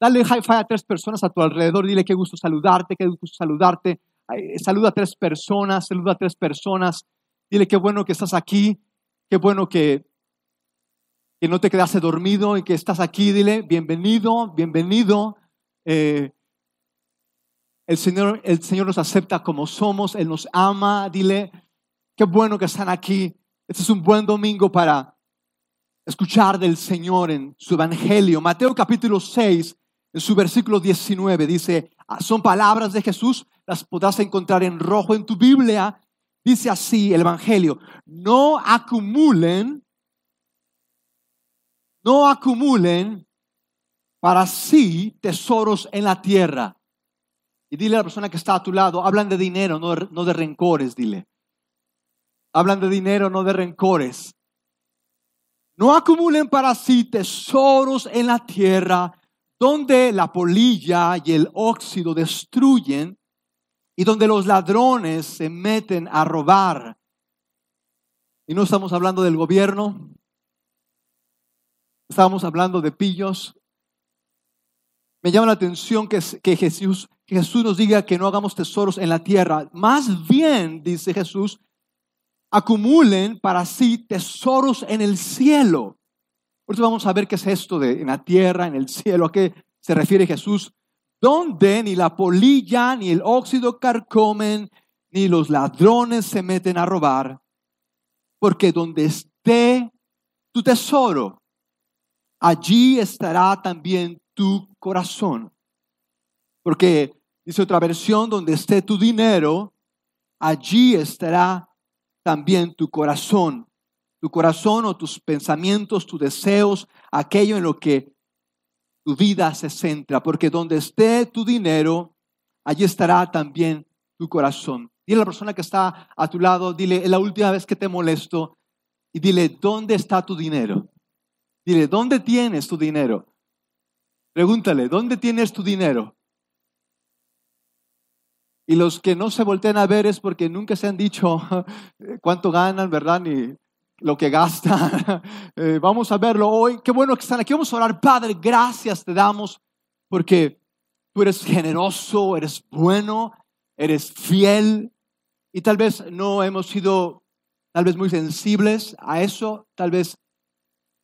Dale high five a tres personas a tu alrededor. Dile qué gusto saludarte, qué gusto saludarte. Saluda a tres personas, saluda a tres personas. Dile qué bueno que estás aquí, qué bueno que, que no te quedaste dormido y que estás aquí. Dile bienvenido, bienvenido. Eh, el, Señor, el Señor nos acepta como somos, Él nos ama. Dile qué bueno que están aquí. Este es un buen domingo para escuchar del Señor en su Evangelio. Mateo capítulo 6, en su versículo 19 dice, ah, son palabras de Jesús, las podrás encontrar en rojo en tu Biblia. Dice así el Evangelio, no acumulen, no acumulen para sí tesoros en la tierra. Y dile a la persona que está a tu lado, hablan de dinero, no, no de rencores, dile. Hablan de dinero, no de rencores. No acumulen para sí tesoros en la tierra donde la polilla y el óxido destruyen y donde los ladrones se meten a robar. Y no estamos hablando del gobierno, estamos hablando de pillos. Me llama la atención que, que Jesús, Jesús nos diga que no hagamos tesoros en la tierra. Más bien, dice Jesús, acumulen para sí tesoros en el cielo eso vamos a ver qué es esto de en la tierra, en el cielo, a qué se refiere Jesús, donde ni la polilla ni el óxido carcomen, ni los ladrones se meten a robar, porque donde esté tu tesoro, allí estará también tu corazón. Porque dice otra versión, donde esté tu dinero, allí estará también tu corazón tu corazón o tus pensamientos, tus deseos, aquello en lo que tu vida se centra, porque donde esté tu dinero, allí estará también tu corazón. Dile a la persona que está a tu lado, dile, es la última vez que te molesto, y dile, ¿dónde está tu dinero? Dile, ¿dónde tienes tu dinero? Pregúntale, ¿dónde tienes tu dinero? Y los que no se voltean a ver es porque nunca se han dicho cuánto ganan, ¿verdad? Ni lo que gasta. Eh, vamos a verlo hoy. Qué bueno que están aquí. Vamos a orar. Padre, gracias te damos porque tú eres generoso, eres bueno, eres fiel y tal vez no hemos sido tal vez muy sensibles a eso. Tal vez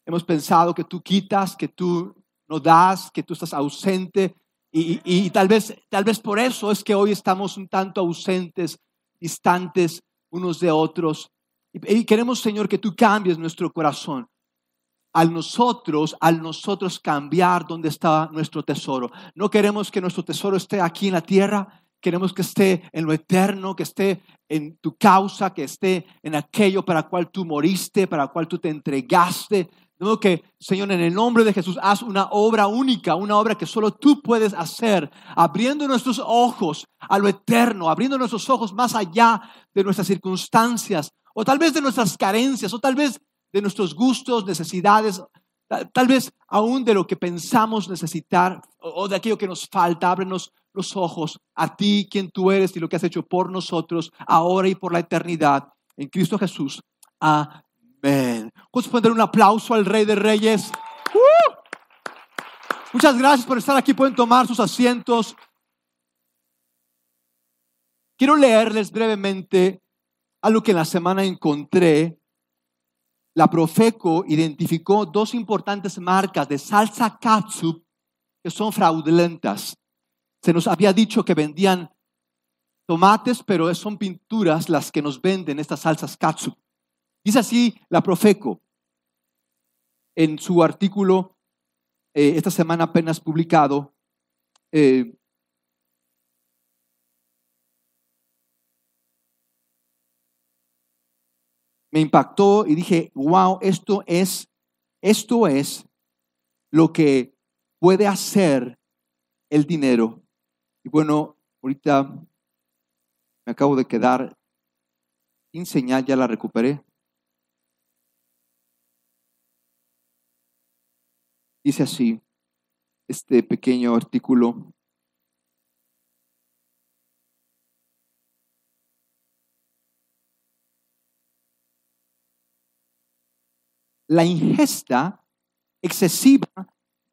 hemos pensado que tú quitas, que tú no das, que tú estás ausente. Y, y, tal, vez, tal vez por eso es que hoy estamos un tanto ausentes, distantes unos de otros. Y queremos, Señor, que tú cambies nuestro corazón. Al nosotros, al nosotros cambiar donde está nuestro tesoro. No queremos que nuestro tesoro esté aquí en la tierra, queremos que esté en lo eterno, que esté en tu causa, que esté en aquello para cual tú moriste, para cual tú te entregaste. De que, Señor, en el nombre de Jesús, haz una obra única, una obra que solo tú puedes hacer, abriendo nuestros ojos a lo eterno, abriendo nuestros ojos más allá de nuestras circunstancias, o tal vez de nuestras carencias, o tal vez de nuestros gustos, necesidades, tal, vez aún de lo que pensamos necesitar o, de aquello que nos falta. Ábrenos los ojos a ti, quien tú eres y lo que has hecho por nosotros, ahora y por la eternidad, en Cristo Jesús. Amén. ¿Puedes poner un aplauso al Rey de Reyes? ¡Uh! Muchas gracias por estar aquí. Pueden tomar sus asientos. Quiero leerles brevemente algo que en la semana encontré, la Profeco identificó dos importantes marcas de salsa katsup que son fraudulentas. Se nos había dicho que vendían tomates, pero son pinturas las que nos venden estas salsas katsup. Dice así la Profeco en su artículo, eh, esta semana apenas publicado, eh, me impactó y dije, wow, esto es, esto es lo que puede hacer el dinero. Y bueno, ahorita me acabo de quedar sin señal, ya la recuperé. Dice así, este pequeño artículo. La ingesta excesiva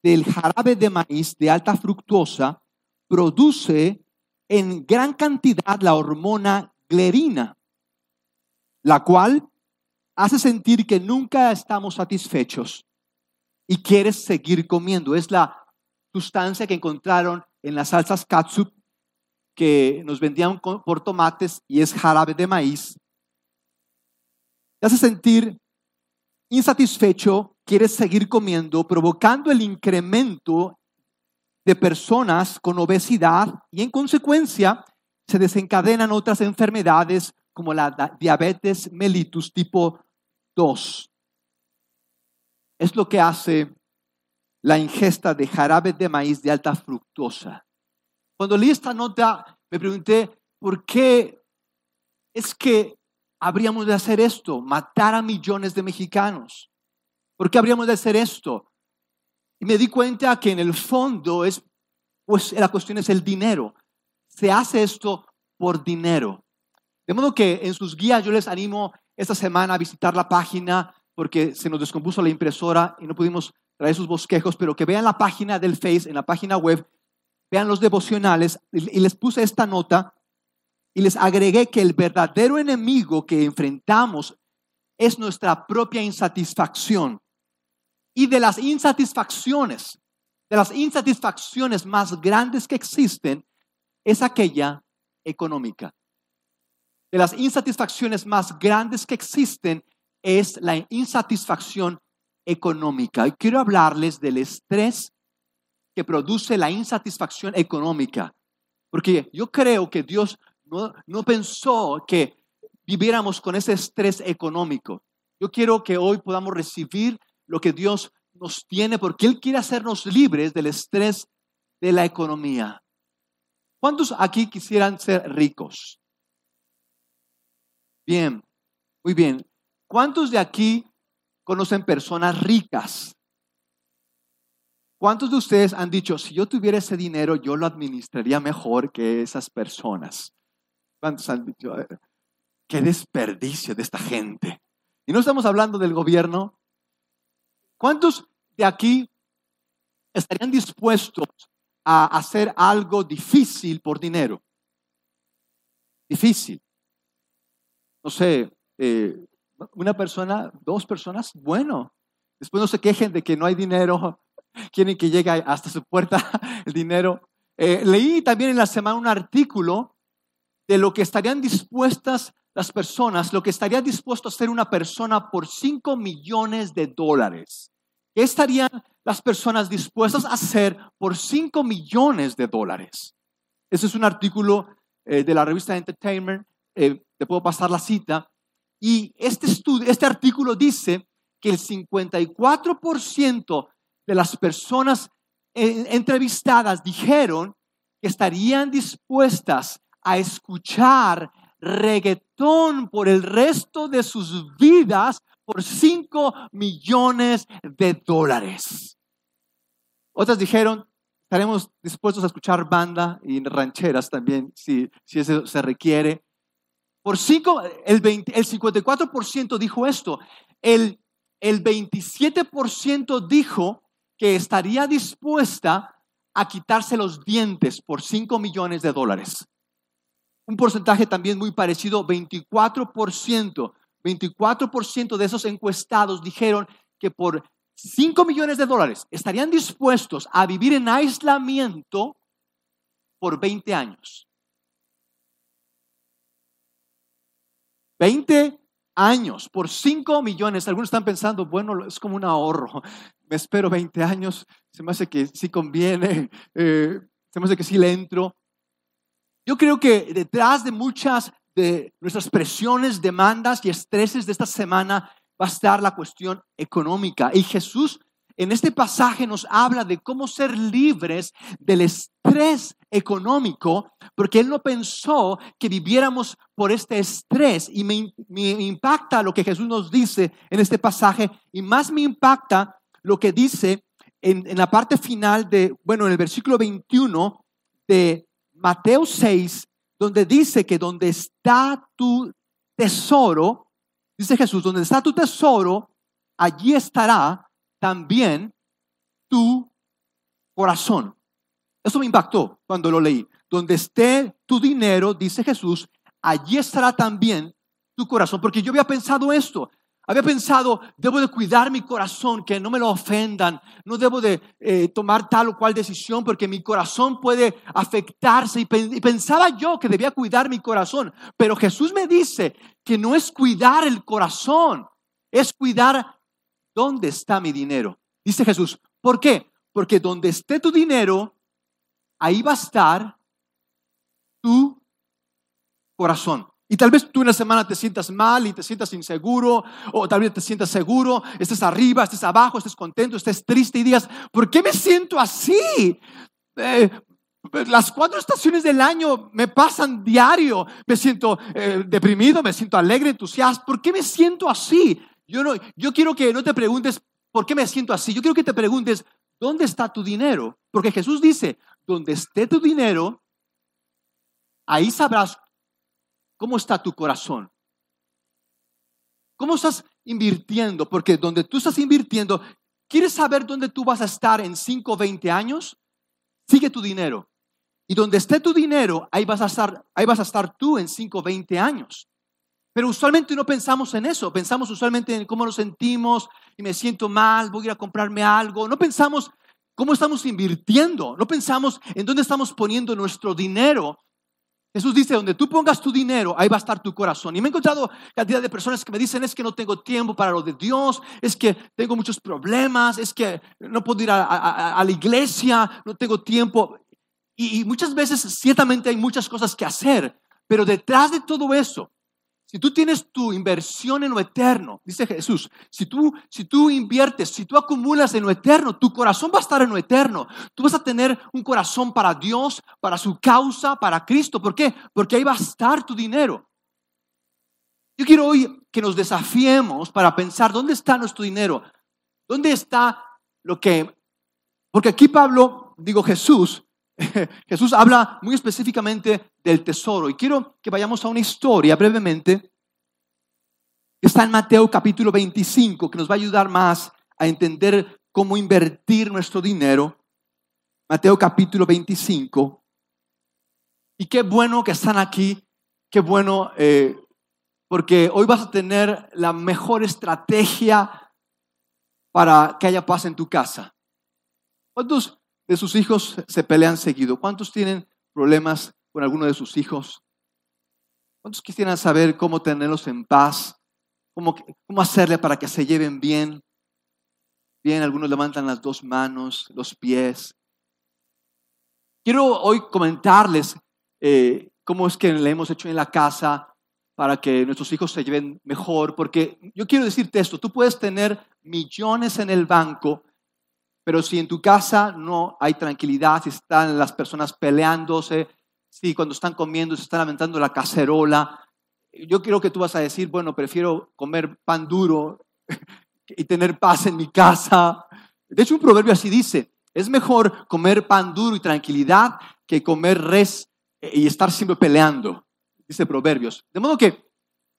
del jarabe de maíz de alta fructosa produce en gran cantidad la hormona glerina, la cual hace sentir que nunca estamos satisfechos y quieres seguir comiendo. Es la sustancia que encontraron en las salsas katsup que nos vendían por tomates y es jarabe de maíz. Hace sentir insatisfecho, quieres seguir comiendo, provocando el incremento de personas con obesidad y en consecuencia se desencadenan otras enfermedades como la diabetes mellitus tipo 2. Es lo que hace la ingesta de jarabe de maíz de alta fructosa. Cuando leí esta nota, me pregunté, ¿por qué es que habríamos de hacer esto? Matar a millones de mexicanos. ¿Por qué habríamos de hacer esto? Y me di cuenta que en el fondo es, pues la cuestión es el dinero. Se hace esto por dinero. De modo que en sus guías yo les animo esta semana a visitar la página porque se nos descompuso la impresora y no pudimos traer sus bosquejos, pero que vean la página del Face, en la página web, vean los devocionales y les puse esta nota y les agregué que el verdadero enemigo que enfrentamos es nuestra propia insatisfacción. Y de las insatisfacciones, de las insatisfacciones más grandes que existen, es aquella económica de las insatisfacciones más grandes que existen es la insatisfacción económica. Y quiero hablarles del estrés que produce la insatisfacción económica. Porque yo creo que Dios no, pensó que viviéramos con ese estrés económico. Yo quiero que hoy podamos recibir lo que Dios nos tiene porque Él quiere hacernos libres del estrés de la economía. ¿Cuántos aquí quisieran ser ricos? Bien, muy bien. ¿Cuántos de aquí conocen personas ricas? ¿Cuántos de ustedes han dicho, si yo tuviera ese dinero, yo lo administraría mejor que esas personas? ¿Cuántos han dicho, qué desperdicio de esta gente? Y no estamos hablando del gobierno. ¿Cuántos de aquí estarían dispuestos a hacer algo difícil por dinero? Difícil no sé, eh, una persona, dos personas, bueno. Después no se quejen de que no hay dinero, quieren que llegue hasta su puerta el dinero. Eh, leí también en la semana un artículo de lo que estarían dispuestas las personas, lo que estaría dispuesto a hacer una persona por 5 millones de dólares. ¿Qué estarían las personas dispuestas a hacer por 5 millones de dólares? Ese es un artículo eh, de la revista Entertainment eh, te puedo pasar la cita, y este, estudio, este artículo dice que el 54% de las personas entrevistadas dijeron que estarían dispuestas a escuchar reggaetón por el resto de sus vidas por 5 millones de dólares. Otras dijeron, estaremos dispuestos a escuchar banda y rancheras también, si, si eso se requiere. Por cinco, el, 20, el 54% dijo esto. El, el 27% dijo que estaría dispuesta a quitarse los dientes por 5 millones de dólares. Un porcentaje también muy parecido, 24%. 24% de esos encuestados dijeron que por 5 millones de dólares estarían dispuestos a vivir en aislamiento por 20 años. 20 años por 5 millones. Algunos están pensando, bueno, es como un ahorro. Me espero 20 años, se me hace que sí conviene, eh, se me hace que sí le entro. Yo creo que detrás de muchas de nuestras presiones, demandas y estreses de esta semana va a estar la cuestión económica. Y Jesús en este pasaje nos habla de cómo ser libres del estrés económico, porque Él no pensó que viviéramos por este estrés. Y me, impacta lo que Jesús nos dice en este pasaje, y más me impacta lo que dice en, en la parte final de, bueno, en el versículo 21 de Mateo 6, donde dice que donde está tu tesoro, dice Jesús, donde está tu tesoro, allí estará también tu corazón. Eso me impactó cuando lo leí. Donde esté tu dinero, dice Jesús, allí estará también tu corazón. Porque yo había pensado esto. Había pensado, debo de cuidar mi corazón, que no me lo ofendan. No debo de eh, tomar tal o cual decisión porque mi corazón puede afectarse. Y, y pensaba yo que debía cuidar mi corazón. Pero Jesús me dice que no es cuidar el corazón, es cuidar dónde está mi dinero. Dice Jesús, ¿por qué? Porque donde esté tu dinero, ahí va a estar tu corazón. Y tal vez tú en la semana te sientas mal y te sientas inseguro, o tal vez te sientas seguro, estés arriba, estés abajo, estés contento, estés triste y digas, ¿por qué me siento así? Eh, las cuatro estaciones del año me pasan diario. Me siento eh, deprimido, me siento alegre, entusiasta. ¿Por qué me siento así? Yo, no, yo quiero que no te preguntes por qué me siento así. Yo quiero que te preguntes, ¿dónde está tu dinero? Porque Jesús dice, donde esté tu dinero, ahí sabrás cómo está tu corazón. ¿Cómo estás invirtiendo? Porque donde tú estás invirtiendo, ¿quieres saber dónde tú vas a estar en 5 o 20 años? Sigue tu dinero. Y donde esté tu dinero, ahí vas a estar, ahí vas a estar tú en 5 o 20 años. Pero usualmente no pensamos en eso, pensamos usualmente en cómo nos sentimos y me siento mal, voy a ir a comprarme algo. No pensamos cómo estamos invirtiendo, no pensamos en dónde estamos poniendo nuestro dinero. Jesús dice, donde tú pongas tu dinero, ahí va a estar tu corazón. Y me he encontrado cantidad de personas que me dicen, es que no tengo tiempo para lo de Dios, es que tengo muchos problemas, es que no puedo ir a, la iglesia, no tengo tiempo. y muchas veces ciertamente hay muchas cosas que hacer, pero detrás de todo eso si tú tienes tu inversión en lo eterno, dice Jesús, si tú, si tú inviertes, si tú acumulas en lo eterno, tu corazón va a estar en lo eterno. Tú vas a tener un corazón para Dios, para su causa, para Cristo. ¿Por qué? Porque ahí va a estar tu dinero. Yo quiero hoy que nos desafiemos para pensar, ¿dónde está nuestro dinero? ¿Dónde está lo que... Porque aquí Pablo, digo Jesús, Jesús habla muy específicamente del tesoro. Y quiero que vayamos a una historia brevemente está en Mateo capítulo 25, que nos va a ayudar más a entender cómo invertir nuestro dinero. Mateo capítulo 25. Y qué bueno que están aquí, qué bueno, eh, porque hoy vas a tener la mejor estrategia para que haya paz en tu casa. ¿Cuántos de sus hijos se pelean seguido? ¿Cuántos tienen problemas con alguno de sus hijos? ¿Cuántos quisieran saber cómo tenerlos en paz? ¿Cómo, cómo hacerle para que se lleven bien? Bien, algunos levantan las dos manos, los pies. Quiero hoy comentarles eh, cómo es que le hemos hecho en la casa para que nuestros hijos se lleven mejor, porque yo quiero decirte esto, tú puedes tener millones en el banco, pero si en tu casa no hay tranquilidad, si están las personas peleándose, si cuando están comiendo se están lamentando la cacerola, yo creo que tú vas a decir, bueno, prefiero comer pan duro y tener paz en mi casa. De hecho, un proverbio así dice, es mejor comer pan duro y tranquilidad que comer res y estar siempre peleando, dice Proverbios. De modo que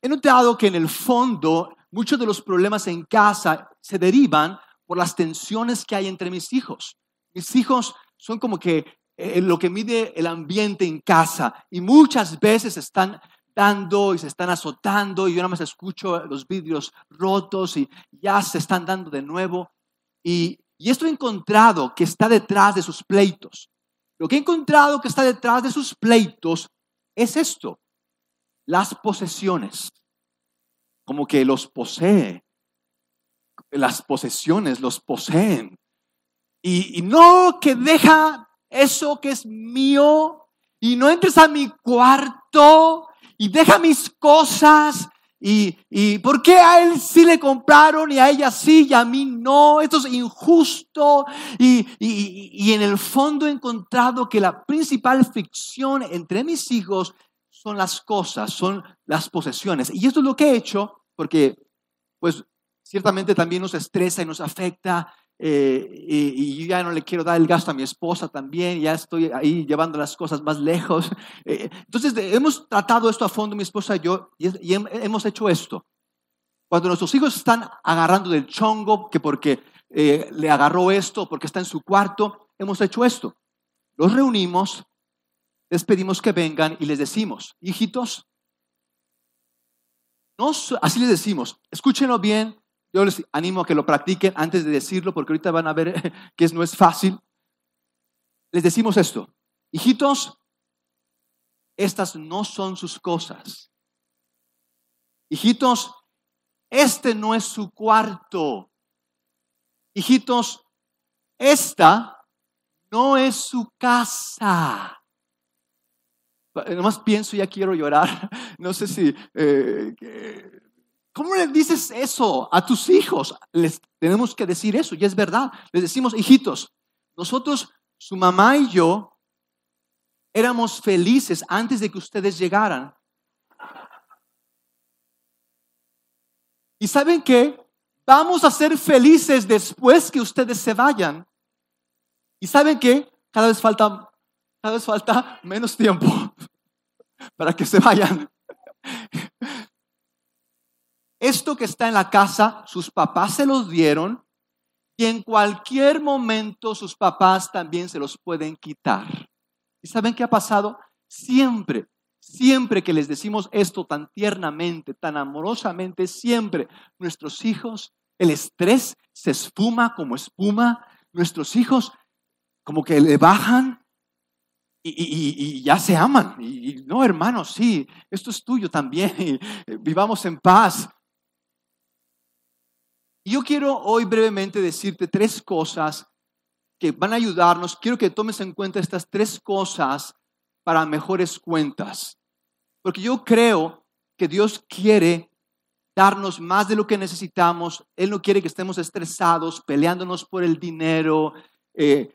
he notado que en el fondo muchos de los problemas en casa se derivan por las tensiones que hay entre mis hijos. Mis hijos son como que eh, lo que mide el ambiente en casa y muchas veces están dando y se están azotando y yo nada más escucho los vidrios rotos y ya se están dando de nuevo. Y, y esto he encontrado que está detrás de sus pleitos. Lo que he encontrado que está detrás de sus pleitos es esto, las posesiones, como que los posee las posesiones los poseen. Y, no que deja eso que es mío y no entres a mi cuarto y deja mis cosas. Y, y ¿por qué a él sí le compraron y a ella sí y a mí no? Esto es injusto. Y, y, y en el fondo he encontrado que la principal fricción entre mis hijos son las cosas, son las posesiones. Y esto es lo que he hecho porque pues ciertamente también nos estresa y nos afecta. Eh, y, ya no le quiero dar el gasto a mi esposa también, ya estoy ahí llevando las cosas más lejos. Eh, entonces, hemos tratado esto a fondo, mi esposa y yo, y, hemos hecho esto. Cuando nuestros hijos están agarrando del chongo, que porque eh, le agarró esto, porque está en su cuarto, hemos hecho esto. Los reunimos, les pedimos que vengan y les decimos, hijitos, no, así les decimos, escúchenlo bien, yo les animo a que lo practiquen antes de decirlo, porque ahorita van a ver que no es fácil. Les decimos esto, hijitos, estas no son sus cosas. Hijitos, este no es su cuarto. Hijitos, esta no es su casa. Nomás pienso, ya quiero llorar. No sé si... Eh, ¿Cómo le dices eso a tus hijos? Les tenemos que decir eso, y es verdad. Les decimos, hijitos, nosotros, su mamá y yo, éramos felices antes de que ustedes llegaran. ¿Y saben qué? Vamos a ser felices después que ustedes se vayan. ¿Y saben qué? Cada vez falta, cada vez falta menos tiempo para que se vayan. Esto que está en la casa, sus papás se los dieron y en cualquier momento sus papás también se los pueden quitar. ¿Y saben qué ha pasado? Siempre Siempre que les decimos esto tan tiernamente, tan amorosamente, siempre nuestros hijos, el estrés se esfuma como espuma, nuestros hijos como que le bajan y, ya se aman. Y, no, hermanos, sí, esto es tuyo también. Vivamos en paz. Yo quiero hoy brevemente decirte tres cosas que van a ayudarnos. Quiero que tomes en cuenta estas tres cosas para mejores cuentas. Porque yo creo que Dios quiere darnos más de lo que necesitamos. Él no quiere que estemos estresados, peleándonos por el dinero, eh,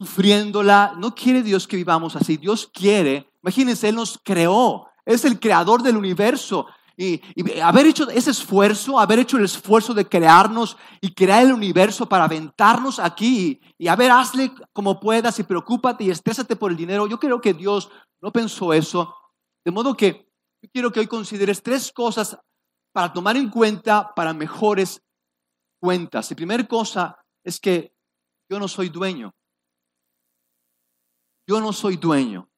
sufriéndola. No quiere Dios que vivamos así. Dios quiere, imagínense, Él nos creó. Es el creador del universo. Y, haber hecho ese esfuerzo, haber hecho el esfuerzo de crearnos y crear el universo para aventarnos aquí y, a ver, hazle como puedas y preocúpate y estrésate por el dinero. Yo creo que Dios no pensó eso. De modo que yo quiero que hoy consideres tres cosas para tomar en cuenta para mejores cuentas. La primera cosa es que yo no soy dueño. Yo no soy dueño.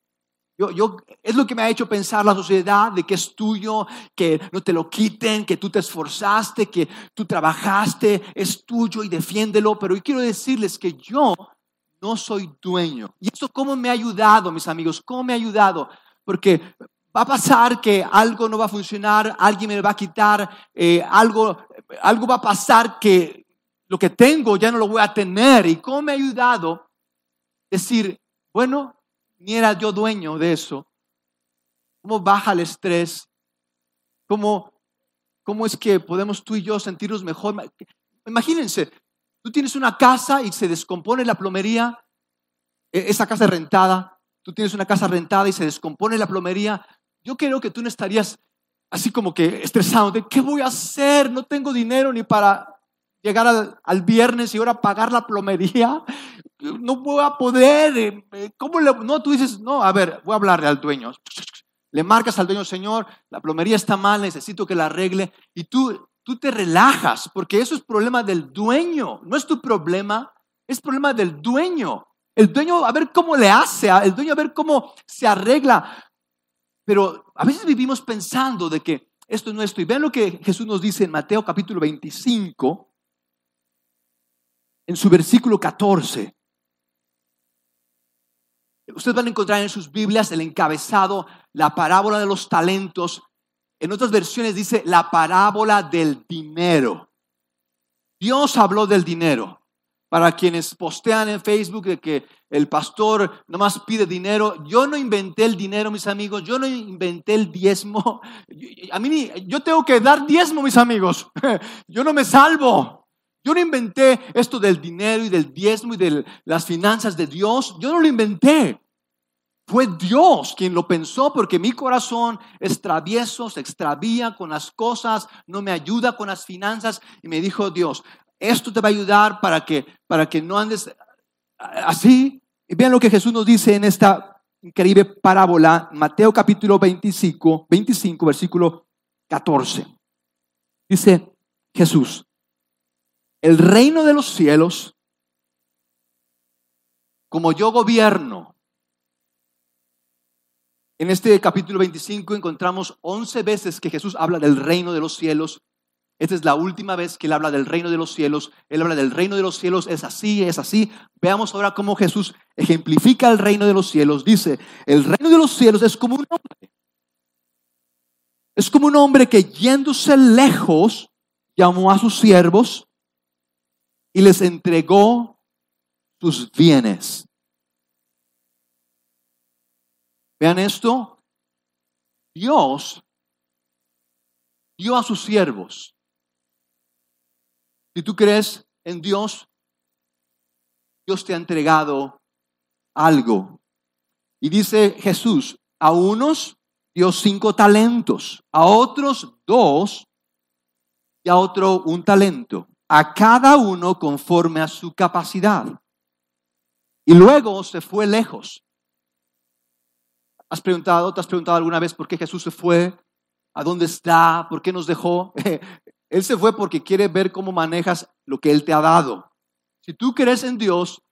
Yo, es lo que me ha hecho pensar la sociedad de que es tuyo, que no te lo quiten, que tú te esforzaste, que tú trabajaste, es tuyo y defiéndelo. Pero yo quiero decirles que yo no soy dueño. ¿Y esto cómo me ha ayudado, mis amigos? ¿Cómo me ha ayudado? Porque va a pasar que algo no va a funcionar, alguien me va a quitar, eh, algo, algo va a pasar que lo que tengo ya no lo voy a tener. ¿Y cómo me ha ayudado? Decir, bueno, ni era yo dueño de eso. ¿Cómo baja el estrés? ¿Cómo, cómo es que podemos tú y yo sentirnos mejor? Imagínense, tú tienes una casa y se descompone la plomería, e, esa casa es rentada, tú tienes una casa rentada y se descompone la plomería, yo creo que tú no estarías así como que estresado de qué voy a hacer, no tengo dinero ni para llegar al, viernes y ahora pagar la plomería, no voy a poder, eh, eh, ¿cómo le, no? Tú dices, no, a ver, voy a hablarle al dueño, le marcas al dueño, señor, la plomería está mal, necesito que la arregle, y tú, tú te relajas, porque eso es problema del dueño, no es tu problema, es problema del dueño. El dueño a ver cómo le hace, el dueño a ver cómo se arregla. Pero a veces vivimos pensando de que esto es nuestro. Y vean lo que Jesús nos dice en Mateo capítulo 25, en su versículo 14. Ustedes van a encontrar en sus Biblias el encabezado, la parábola de los talentos. En otras versiones dice la parábola del dinero. Dios habló del dinero. Para quienes postean en Facebook de que el pastor nomás pide dinero, yo no inventé el dinero, mis amigos, yo no inventé el diezmo. A mí yo tengo que dar diezmo, mis amigos. Yo no me salvo. Yo no inventé esto del dinero y del diezmo y de las finanzas de Dios. Yo no lo inventé. Fue Dios quien lo pensó porque mi corazón es travieso, se extravía con las cosas, no me ayuda con las finanzas. Y me dijo Dios, esto te va a ayudar para que, para que no andes así. Vean lo que Jesús nos dice en esta increíble parábola, Mateo capítulo 25, 25, versículo 14. Dice Jesús, el reino de los cielos como yo gobierno. En este capítulo 25 encontramos 11 veces que Jesús habla del reino de los cielos. Esta es la última vez que él habla del reino de los cielos. Él habla del reino de los cielos, es así, es así. Veamos ahora cómo Jesús ejemplifica el reino de los cielos. Dice, el reino de los cielos es como un hombre. Es como un hombre que yéndose lejos, llamó a sus siervos y les entregó sus bienes. Vean esto. Dios dio a sus siervos. Si tú crees en Dios, Dios te ha entregado algo. Y dice Jesús, a unos dio cinco talentos, a otros dos y a otro un talento, a cada uno conforme a su capacidad. Y luego se fue lejos. ¿Has preguntado, te has preguntado alguna vez por qué Jesús se fue? ¿A dónde está? ¿Por qué nos dejó? Él se fue porque quiere ver cómo manejas lo que Él te ha dado. Si tú crees en Dios,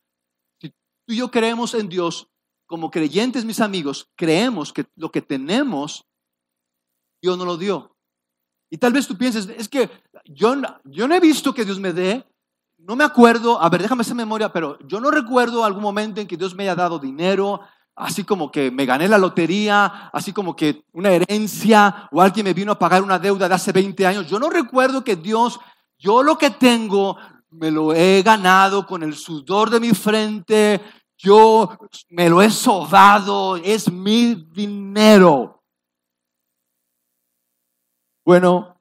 si tú y yo creemos en Dios, como creyentes, mis amigos, creemos que lo que tenemos, Dios no lo dio. Y tal vez tú pienses, es que yo, yo no he visto que Dios me dé, no me acuerdo, a ver, déjame esa memoria, pero yo no recuerdo algún momento en que Dios me haya dado dinero, así como que me gané la lotería, así como que una herencia o alguien me vino a pagar una deuda de hace 20 años. Yo no recuerdo que Dios, yo lo que tengo, me lo he ganado con el sudor de mi frente, yo me lo he sobado, es mi dinero. Bueno,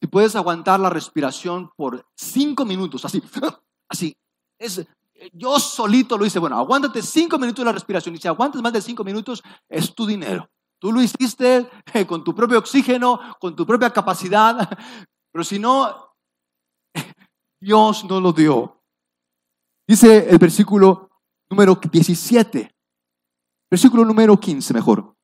si puedes aguantar la respiración por cinco minutos, así, así, es, yo solito lo hice, bueno, aguántate cinco minutos la respiración y si aguantas más de cinco minutos, es tu dinero. Tú lo hiciste eh, con tu propio oxígeno, con tu propia capacidad, pero si no, Dios no lo dio. Dice el versículo número 17. Versículo número 15, mejor.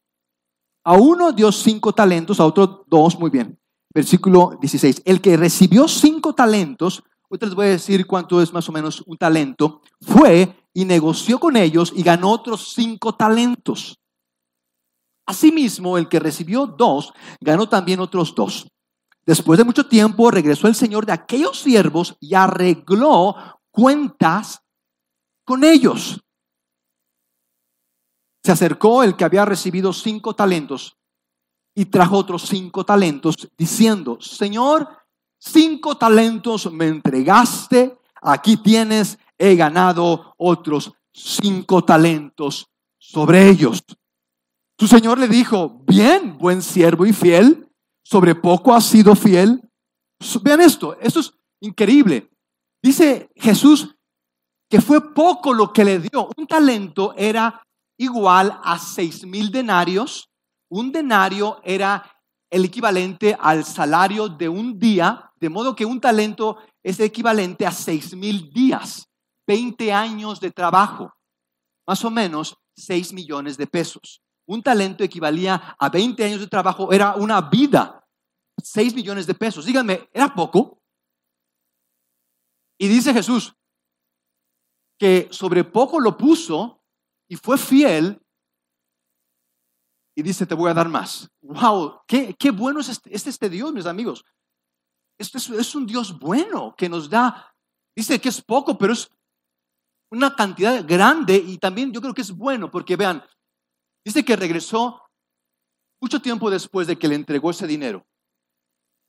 A uno dio cinco talentos, a otro dos, muy bien. Versículo 16. El que recibió cinco talentos, ahorita les voy a decir cuánto es más o menos un talento, fue y negoció con ellos y ganó otros cinco talentos. Asimismo, el que recibió dos, ganó también otros dos. Después de mucho tiempo, regresó el Señor de aquellos siervos y arregló cuentas con ellos. Se acercó el que había recibido cinco talentos y trajo otros cinco talentos, diciendo, Señor, cinco talentos me entregaste, aquí tienes, he ganado otros cinco talentos sobre ellos. Su Señor le dijo, bien, buen siervo y fiel, sobre poco has sido fiel. Vean esto, esto es increíble. Dice Jesús, que fue poco lo que le dio. Un talento era igual a seis mil denarios. Un denario era el equivalente al salario de un día, de modo que un talento es equivalente a seis mil días, 20 años de trabajo, más o menos 6 millones de pesos. Un talento equivalía a 20 años de trabajo, era una vida, 6 millones de pesos. Díganme, ¿era poco? Y dice Jesús, que sobre poco lo puso y fue fiel y dice, te voy a dar más. ¡Wow! ¡Qué, qué bueno es este, este, este Dios, mis amigos! Este es, es, un Dios bueno que nos da, dice que es poco, pero es una cantidad grande y también yo creo que es bueno porque vean, dice que regresó mucho tiempo después de que le entregó ese dinero.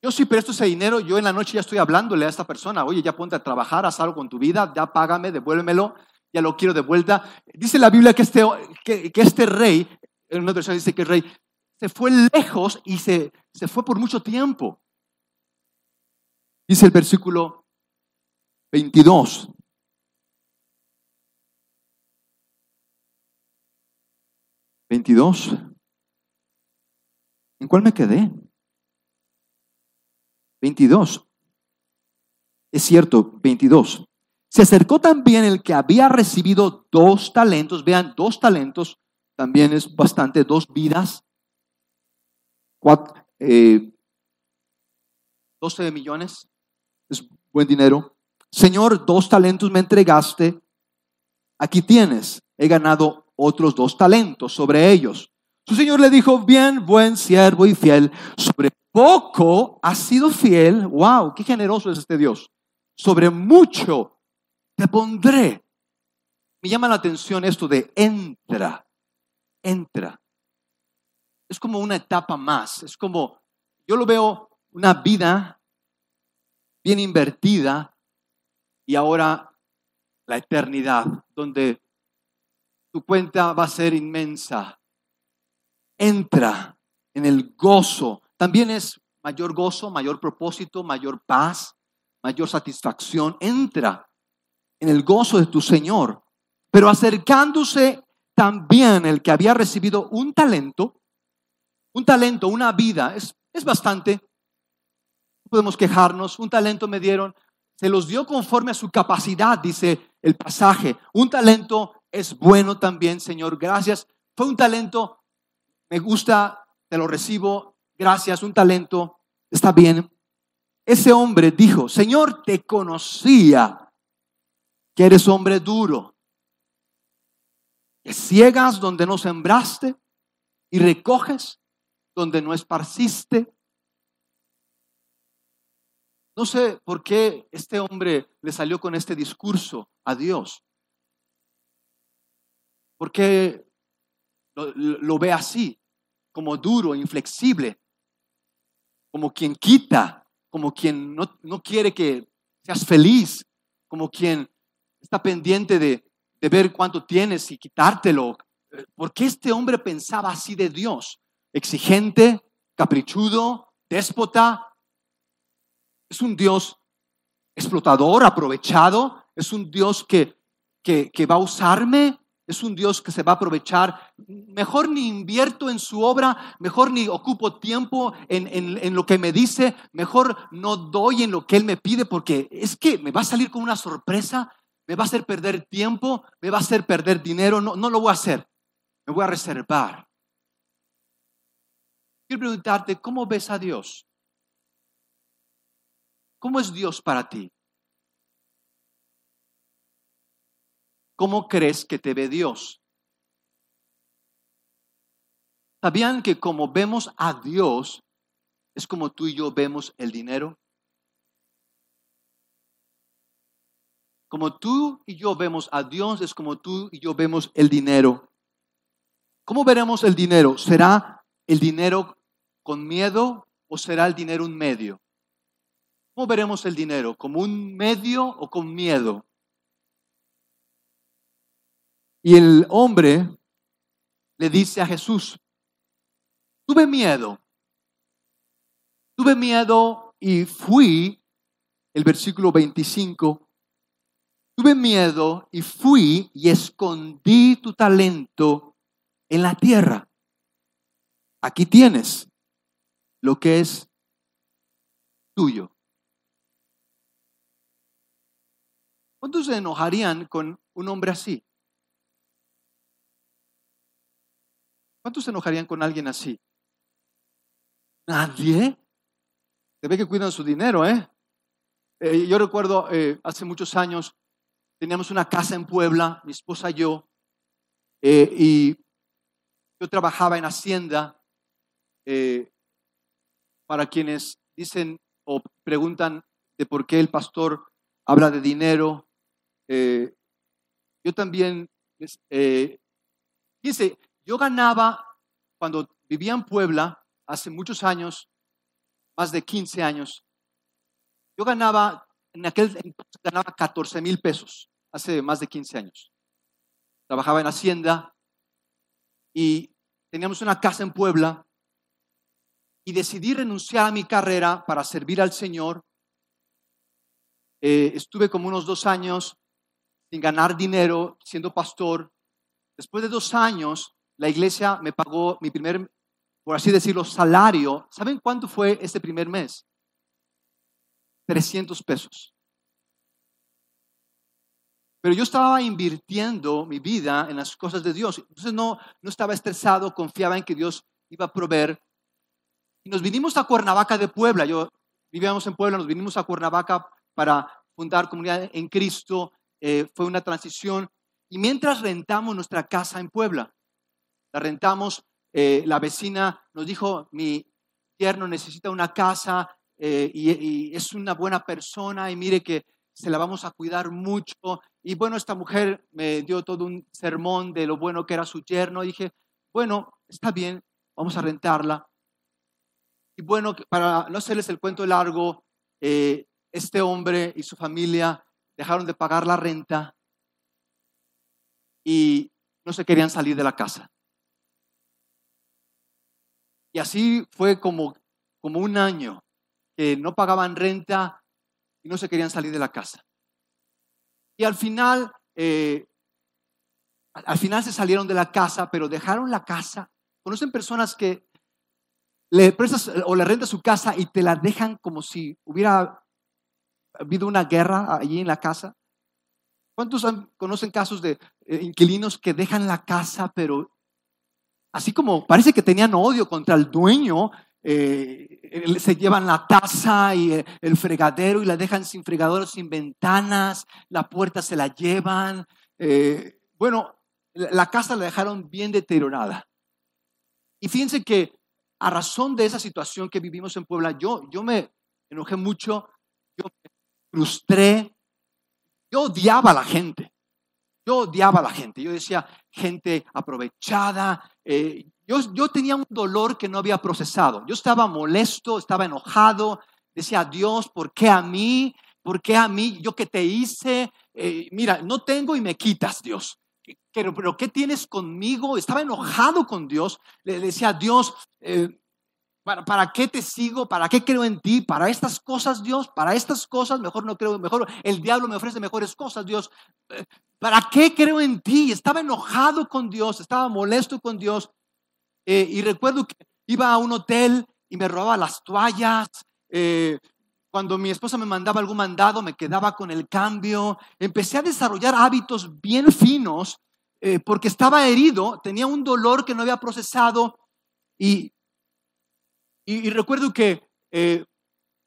Yo sí presto ese dinero, yo en la noche ya estoy hablándole a esta persona, oye, ya ponte a trabajar, haz algo con tu vida, ya págame, devuélvemelo, ya lo quiero de vuelta. Dice la Biblia que este, que, este rey, en una versión dice que el rey se fue lejos y se, se fue por mucho tiempo. Dice el versículo 22. ¿22? ¿En cuál me quedé? 22. Es cierto, 22. Se acercó también el que había recibido dos talentos. Vean, dos talentos también es bastante, dos vidas. Cuatro, 12 eh, millones es buen dinero. Señor, dos talentos me entregaste. aquí tienes, he ganado otros dos talentos sobre ellos. Su señor le dijo, bien, buen siervo y fiel, sobre poco has sido fiel. Wow, qué generoso es este Dios. Sobre mucho te pondré. Me llama la atención esto de entra, entra. Es como una etapa más, es como, yo lo veo una vida bien invertida y ahora la eternidad, donde tu cuenta va a ser inmensa. Entra en el gozo. También es mayor gozo, mayor propósito, mayor paz, mayor satisfacción. Entra en el gozo de tu Señor. Pero acercándose también el que había recibido un talento, un talento, una vida, es, es bastante. Podemos quejarnos, un talento me dieron, se los dio conforme a su capacidad, dice el pasaje. Un talento es bueno también, Señor, gracias. Fue un talento, me gusta, te lo recibo, gracias, un talento, está bien. Ese hombre dijo, Señor, te conocía que eres hombre duro, que ciegas donde no sembraste y recoges donde no esparciste. No sé por qué este hombre le salió con este discurso a Dios. ¿Por qué lo, ve así, como duro, inflexible, como quien quita, como quien no, no quiere que seas feliz, como quien está pendiente de, de ver cuánto tienes y quitártelo. ¿Por qué este hombre pensaba así de Dios? Exigente, caprichudo, déspota, es un Dios explotador, aprovechado, es un Dios que, que, va a usarme, es un Dios que se va a aprovechar. Mejor ni invierto en su obra, mejor ni ocupo tiempo en, en, lo que me dice, mejor no doy en lo que Él me pide, porque es que me va a salir con una sorpresa, me va a hacer perder tiempo, me va a hacer perder dinero, no, no lo voy a hacer, me voy a reservar. Quiero preguntarte, ¿cómo ves a Dios? ¿Cómo es Dios para ti? ¿Cómo crees que te ve Dios? ¿Sabían que como vemos a Dios, es como tú y yo vemos el dinero? Como tú y yo vemos a Dios, es como tú y yo vemos el dinero. ¿Cómo veremos el dinero? ¿Será el dinero con miedo o será el dinero un medio? ¿Cómo veremos el dinero? ¿Como un medio o con miedo? Y el hombre le dice a Jesús, tuve miedo, tuve miedo y fui, el versículo 25, tuve miedo y fui y escondí tu talento en la tierra. Aquí tienes lo que es tuyo. ¿Cuántos se enojarían con un hombre así? ¿Cuántos se enojarían con alguien así? Nadie. Se ve que cuidan su dinero, ¿eh? eh yo recuerdo eh, hace muchos años, teníamos una casa en Puebla, mi esposa y yo, eh, y yo trabajaba en Hacienda. para quienes dicen o preguntan de por qué el pastor habla de dinero, eh, yo también, eh, dice, yo ganaba cuando vivía en Puebla hace muchos años, más de 15 años, yo ganaba, en aquel entonces ganaba 14 mil pesos, hace más de 15 años. Trabajaba en Hacienda y teníamos una casa en Puebla y decidí renunciar a mi carrera para servir al Señor. Eh, estuve como unos dos años sin ganar dinero, siendo pastor. Después de dos años, la iglesia me pagó mi primer, por así decirlo, salario. ¿Saben cuánto fue ese primer mes? 300 pesos. Pero yo estaba invirtiendo mi vida en las cosas de Dios. Entonces no, no estaba estresado, confiaba en que Dios iba a proveer. Y nos vinimos a Cuernavaca de Puebla. Yo vivíamos en Puebla, nos vinimos a Cuernavaca para fundar comunidad en Cristo. Eh, fue una transición. Y mientras rentamos nuestra casa en Puebla, la rentamos, eh, la vecina nos dijo, mi yerno necesita una casa eh, y, es una buena persona y mire que se la vamos a cuidar mucho. Y bueno, esta mujer me dio todo un sermón de lo bueno que era su yerno. Dije, bueno, está bien, vamos a rentarla. Y bueno, para no hacerles el cuento largo, este hombre y su familia dejaron de pagar la renta y no se querían salir de la casa. Y así fue como, como un año que no pagaban renta y no se querían salir de la casa. Y al final, eh, al final se salieron de la casa, pero dejaron la casa. ¿Conocen personas que le prestas o le rentas su casa y te la dejan como si hubiera habido una guerra allí en la casa? ¿Cuántos conocen casos de eh, inquilinos que dejan la casa, pero así como parece que tenían odio contra el dueño, eh, se llevan la taza y eh, el fregadero y la dejan sin fregadero, sin ventanas, la puerta se la llevan. bueno, la casa la dejaron bien deteriorada. Y fíjense que a razón de esa situación que vivimos en Puebla, yo, yo me enojé mucho, frustré, yo odiaba a la gente, yo odiaba a la gente, yo decía gente aprovechada, eh, yo, yo tenía un dolor que no había procesado, yo estaba molesto, estaba enojado, decía, Dios, ¿por qué a mí? ¿Por qué a mí? ¿Yo qué te hice? Eh, mira, no tengo y me quitas, Dios pero, pero ¿qué tienes conmigo? Estaba enojado con Dios. Le, decía, Dios, eh, ¿para, ¿para, qué te sigo? ¿Para qué creo en ti? ¿Para estas cosas, Dios? ¿Para estas cosas? Mejor no creo, mejor el diablo me ofrece mejores cosas, Dios. Eh, ¿Para qué creo en ti? Estaba enojado con Dios, estaba molesto con Dios. Eh, y recuerdo que iba a un hotel y me robaba las toallas. Cuando mi esposa me mandaba algún mandado, me quedaba con el cambio. Empecé a desarrollar hábitos bien finos eh, porque estaba herido, tenía un dolor que no había procesado y, y, recuerdo que eh,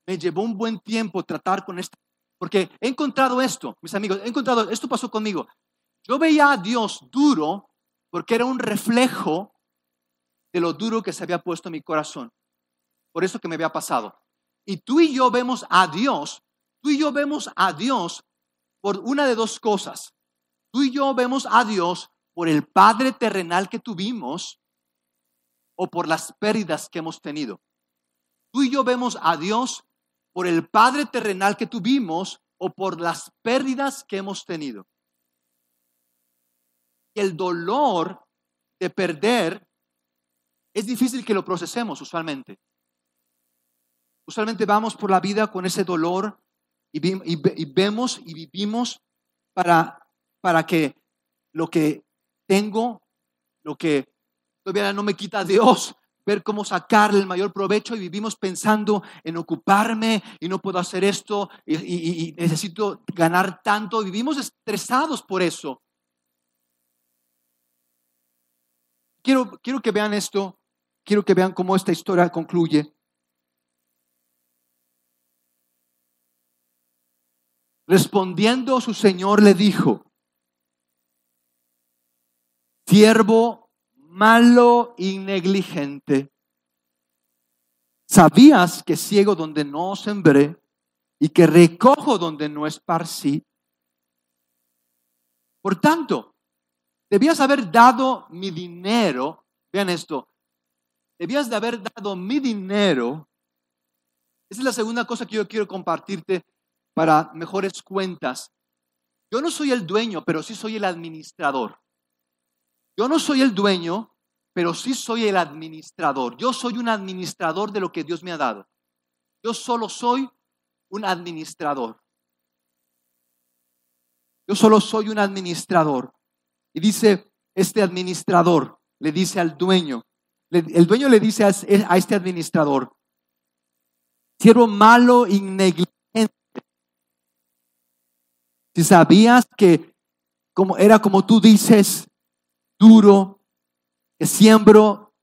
me llevó un buen tiempo tratar con esto, porque he encontrado esto, mis amigos, he encontrado, esto pasó conmigo. Yo veía a Dios duro porque era un reflejo de lo duro que se había puesto en mi corazón. Por eso que me había pasado. Y tú y yo vemos a Dios, tú y yo vemos a Dios por una de dos cosas. Tú y yo vemos a Dios por el Padre terrenal que tuvimos o por las pérdidas que hemos tenido. Tú y yo vemos a Dios por el Padre terrenal que tuvimos o por las pérdidas que hemos tenido. El dolor de perder es difícil que lo procesemos usualmente. Usualmente vamos por la vida con ese dolor y, vemos y vivimos para, para que lo que tengo, lo que todavía no me quita Dios, ver cómo sacarle el mayor provecho y vivimos pensando en ocuparme y no puedo hacer esto y, necesito ganar tanto. Vivimos estresados por eso. Quiero, quiero que vean esto, quiero que vean cómo esta historia concluye. Respondiendo su señor le dijo, siervo malo y negligente, ¿sabías que ciego donde no sembré y que recojo donde no esparcí? Por tanto, debías haber dado mi dinero, vean esto, debías de haber dado mi dinero. Esa es la segunda cosa que yo quiero compartirte para mejores cuentas. Yo no soy el dueño, pero sí soy el administrador. Yo no soy el dueño, pero sí soy el administrador. Yo soy un administrador de lo que Dios me ha dado. Yo solo soy un administrador. Yo solo soy un administrador. Y dice este administrador, le dice al dueño, el dueño le dice a este administrador, siervo malo y si sabías que como, era como tú dices, duro, que siembro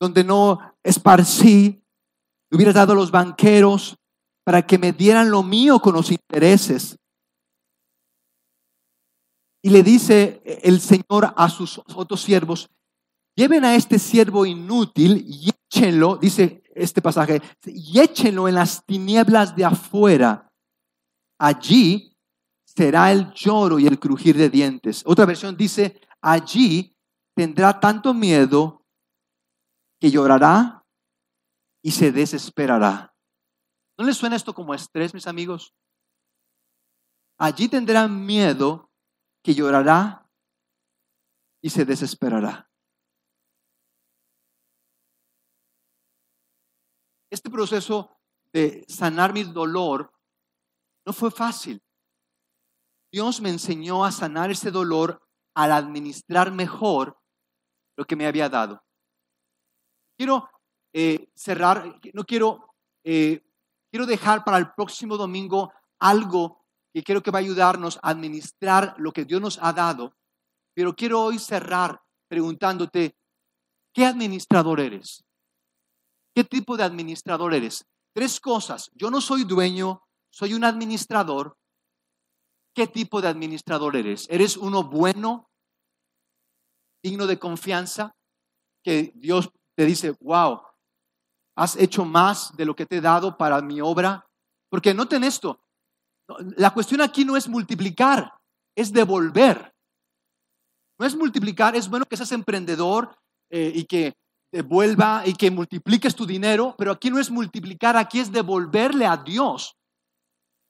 donde no esparcí, hubiera dado a los banqueros para que me dieran lo mío con los intereses. Y le dice el Señor a sus otros siervos, lleven a este siervo inútil y échenlo, dice este pasaje, y échenlo en las tinieblas de afuera. Allí será el lloro y el crujir de dientes. Otra versión dice, allí tendrá tanto miedo que llorará y se desesperará. ¿No les suena esto como estrés, mis amigos? Allí tendrá miedo que llorará y se desesperará. Este proceso de sanar mi dolor no fue fácil. Dios me enseñó a sanar ese dolor al administrar mejor lo que me había dado. Quiero eh, cerrar, no quiero, eh, quiero dejar para el próximo domingo algo que creo que va a ayudarnos a administrar lo que Dios nos ha dado, pero quiero hoy cerrar preguntándote, ¿qué administrador eres? ¿Qué tipo de administrador eres? Tres cosas. Yo no soy dueño, soy un administrador. ¿Qué tipo de administrador eres? ¿Eres uno bueno, digno de confianza? Que Dios te dice, wow, has hecho más de lo que te he dado para mi obra. Porque noten esto, la cuestión aquí no es multiplicar, es devolver. No es multiplicar, es bueno que seas emprendedor eh, y que devuelva y que multipliques tu dinero, pero aquí no es multiplicar, aquí es devolverle a Dios.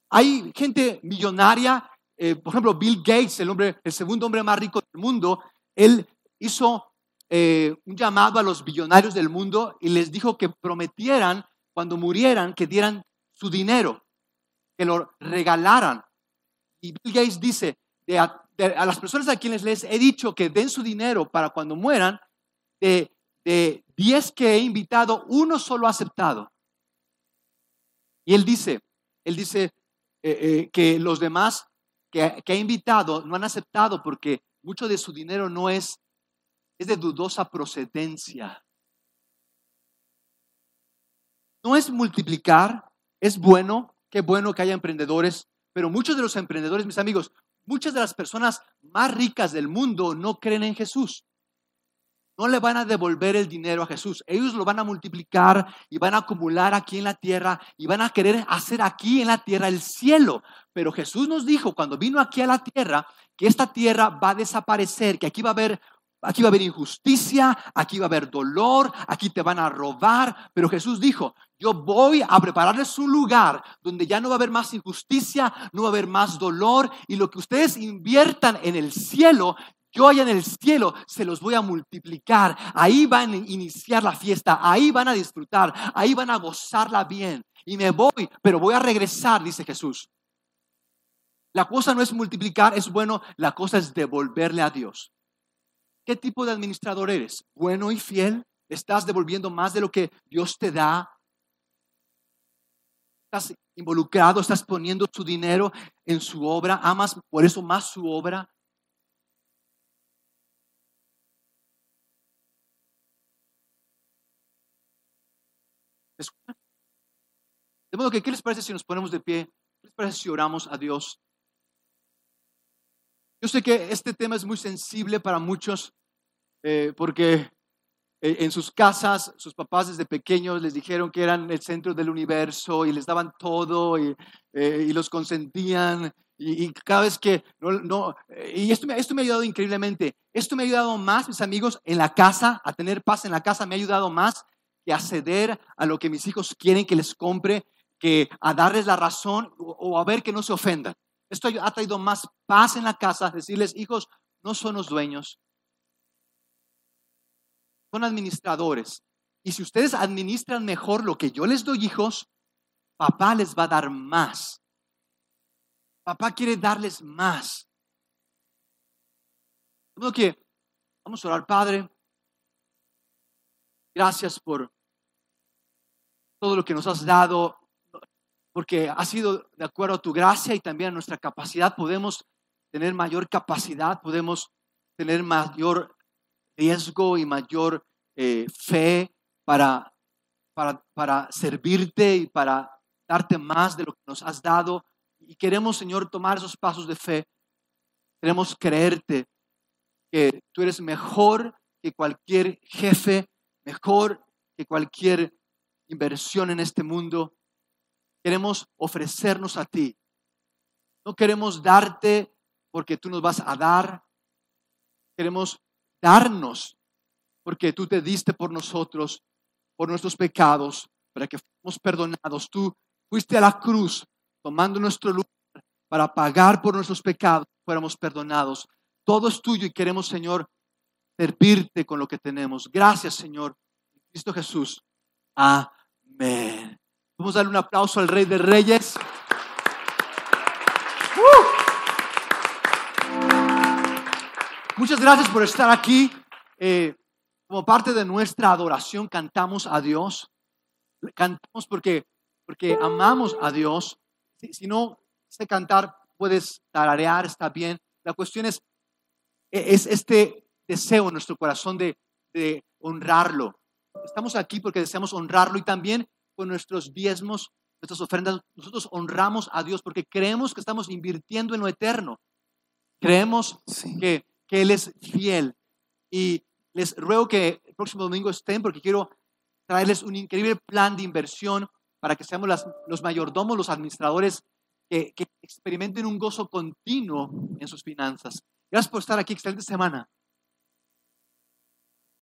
Hay gente millonaria, eh, por ejemplo, Bill Gates, el, hombre, el segundo hombre más rico del mundo, él hizo eh, un llamado a los billonarios del mundo y les dijo que prometieran cuando murieran que dieran su dinero, que lo regalaran. Y Bill Gates dice, a, las personas a quienes les he dicho que den su dinero para cuando mueran, de, de 10 que he invitado, uno solo ha aceptado. Y él dice, él dice eh, eh, que los demás que, ha invitado no han aceptado porque mucho de su dinero no es es de dudosa procedencia. No es multiplicar, es bueno, qué bueno que haya emprendedores, pero muchos de los emprendedores, mis amigos, muchas de las personas más ricas del mundo no creen en Jesús. No le van a devolver el dinero a Jesús. Ellos lo van a multiplicar y van a acumular aquí en la tierra y van a querer hacer aquí en la tierra el cielo. Pero Jesús nos dijo cuando vino aquí a la tierra que esta tierra va a desaparecer, que aquí va a haber Aquí va a haber injusticia, aquí va a haber dolor, aquí te van a robar. Pero Jesús dijo, yo voy a prepararles un lugar donde ya no va a haber más injusticia, no va a haber más dolor. Y lo que ustedes inviertan en el cielo, yo allá en el cielo se los voy a multiplicar. Ahí van a iniciar la fiesta, ahí van a disfrutar, ahí van a gozarla bien. Y me voy, pero voy a regresar, dice Jesús. La cosa no es multiplicar, es bueno, la cosa es devolverle a Dios. ¿Qué tipo de administrador eres? ¿Bueno y fiel? ¿Estás devolviendo más de lo que Dios te da? ¿Estás involucrado? ¿Estás poniendo tu dinero en su obra? ¿Amas por eso más su obra? De modo que, ¿qué les parece si nos ponemos de pie? ¿Qué les parece si oramos a Dios? Yo sé que este tema es muy sensible para muchos eh, porque eh, en sus casas sus papás desde pequeños les dijeron que eran el centro del universo y les daban todo y, eh, los consentían. Y, cada vez que no, y esto esto me ha ayudado increíblemente. Esto me ha ayudado más, mis amigos, en la casa, a tener paz en la casa, me ha ayudado más que a ceder a lo que mis hijos quieren que les compre, que a darles la razón o, a ver que no se ofendan. Esto ha traído más paz en la casa, decirles, hijos, no son los dueños, son administradores. Y si ustedes administran mejor lo que yo les doy, hijos, papá les va a dar más. Papá quiere darles más. que vamos a orar, Padre. Gracias por todo lo que nos has dado, porque ha sido de acuerdo a tu gracia y también a nuestra capacidad. Podemos tener mayor capacidad, podemos tener mayor riesgo y mayor eh, fe para, para, para servirte y para darte más de lo que nos has dado. Y queremos, Señor, tomar esos pasos de fe. Queremos creerte que tú eres mejor que cualquier jefe, mejor que cualquier inversión en este mundo. Queremos ofrecernos a ti. No queremos darte porque tú nos vas a dar. Queremos darnos porque tú te diste por nosotros, por nuestros pecados, para que fuéramos perdonados. Tú fuiste a la cruz tomando nuestro lugar para pagar por nuestros pecados, fuéramos perdonados. Todo es tuyo y queremos, Señor, servirte con lo que tenemos. Gracias, Señor. Cristo Jesús. Amén. Vamos a darle un aplauso al Rey de Reyes. Muchas gracias por estar aquí. Eh, como parte de nuestra adoración cantamos a Dios. Cantamos porque, porque amamos a Dios. Si, no sé cantar, puedes tararear, está bien. La cuestión es, es este deseo en nuestro corazón de, de honrarlo. Estamos aquí porque deseamos honrarlo y también con nuestros diezmos, nuestras ofrendas, nosotros honramos a Dios porque creemos que estamos invirtiendo en lo eterno. Creemos Sí. que, que Él es fiel. Y les ruego que el próximo domingo estén porque quiero traerles un increíble plan de inversión para que seamos las- los mayordomos, los administradores que, que experimenten un gozo continuo en sus finanzas. Gracias por estar aquí. Excelente semana.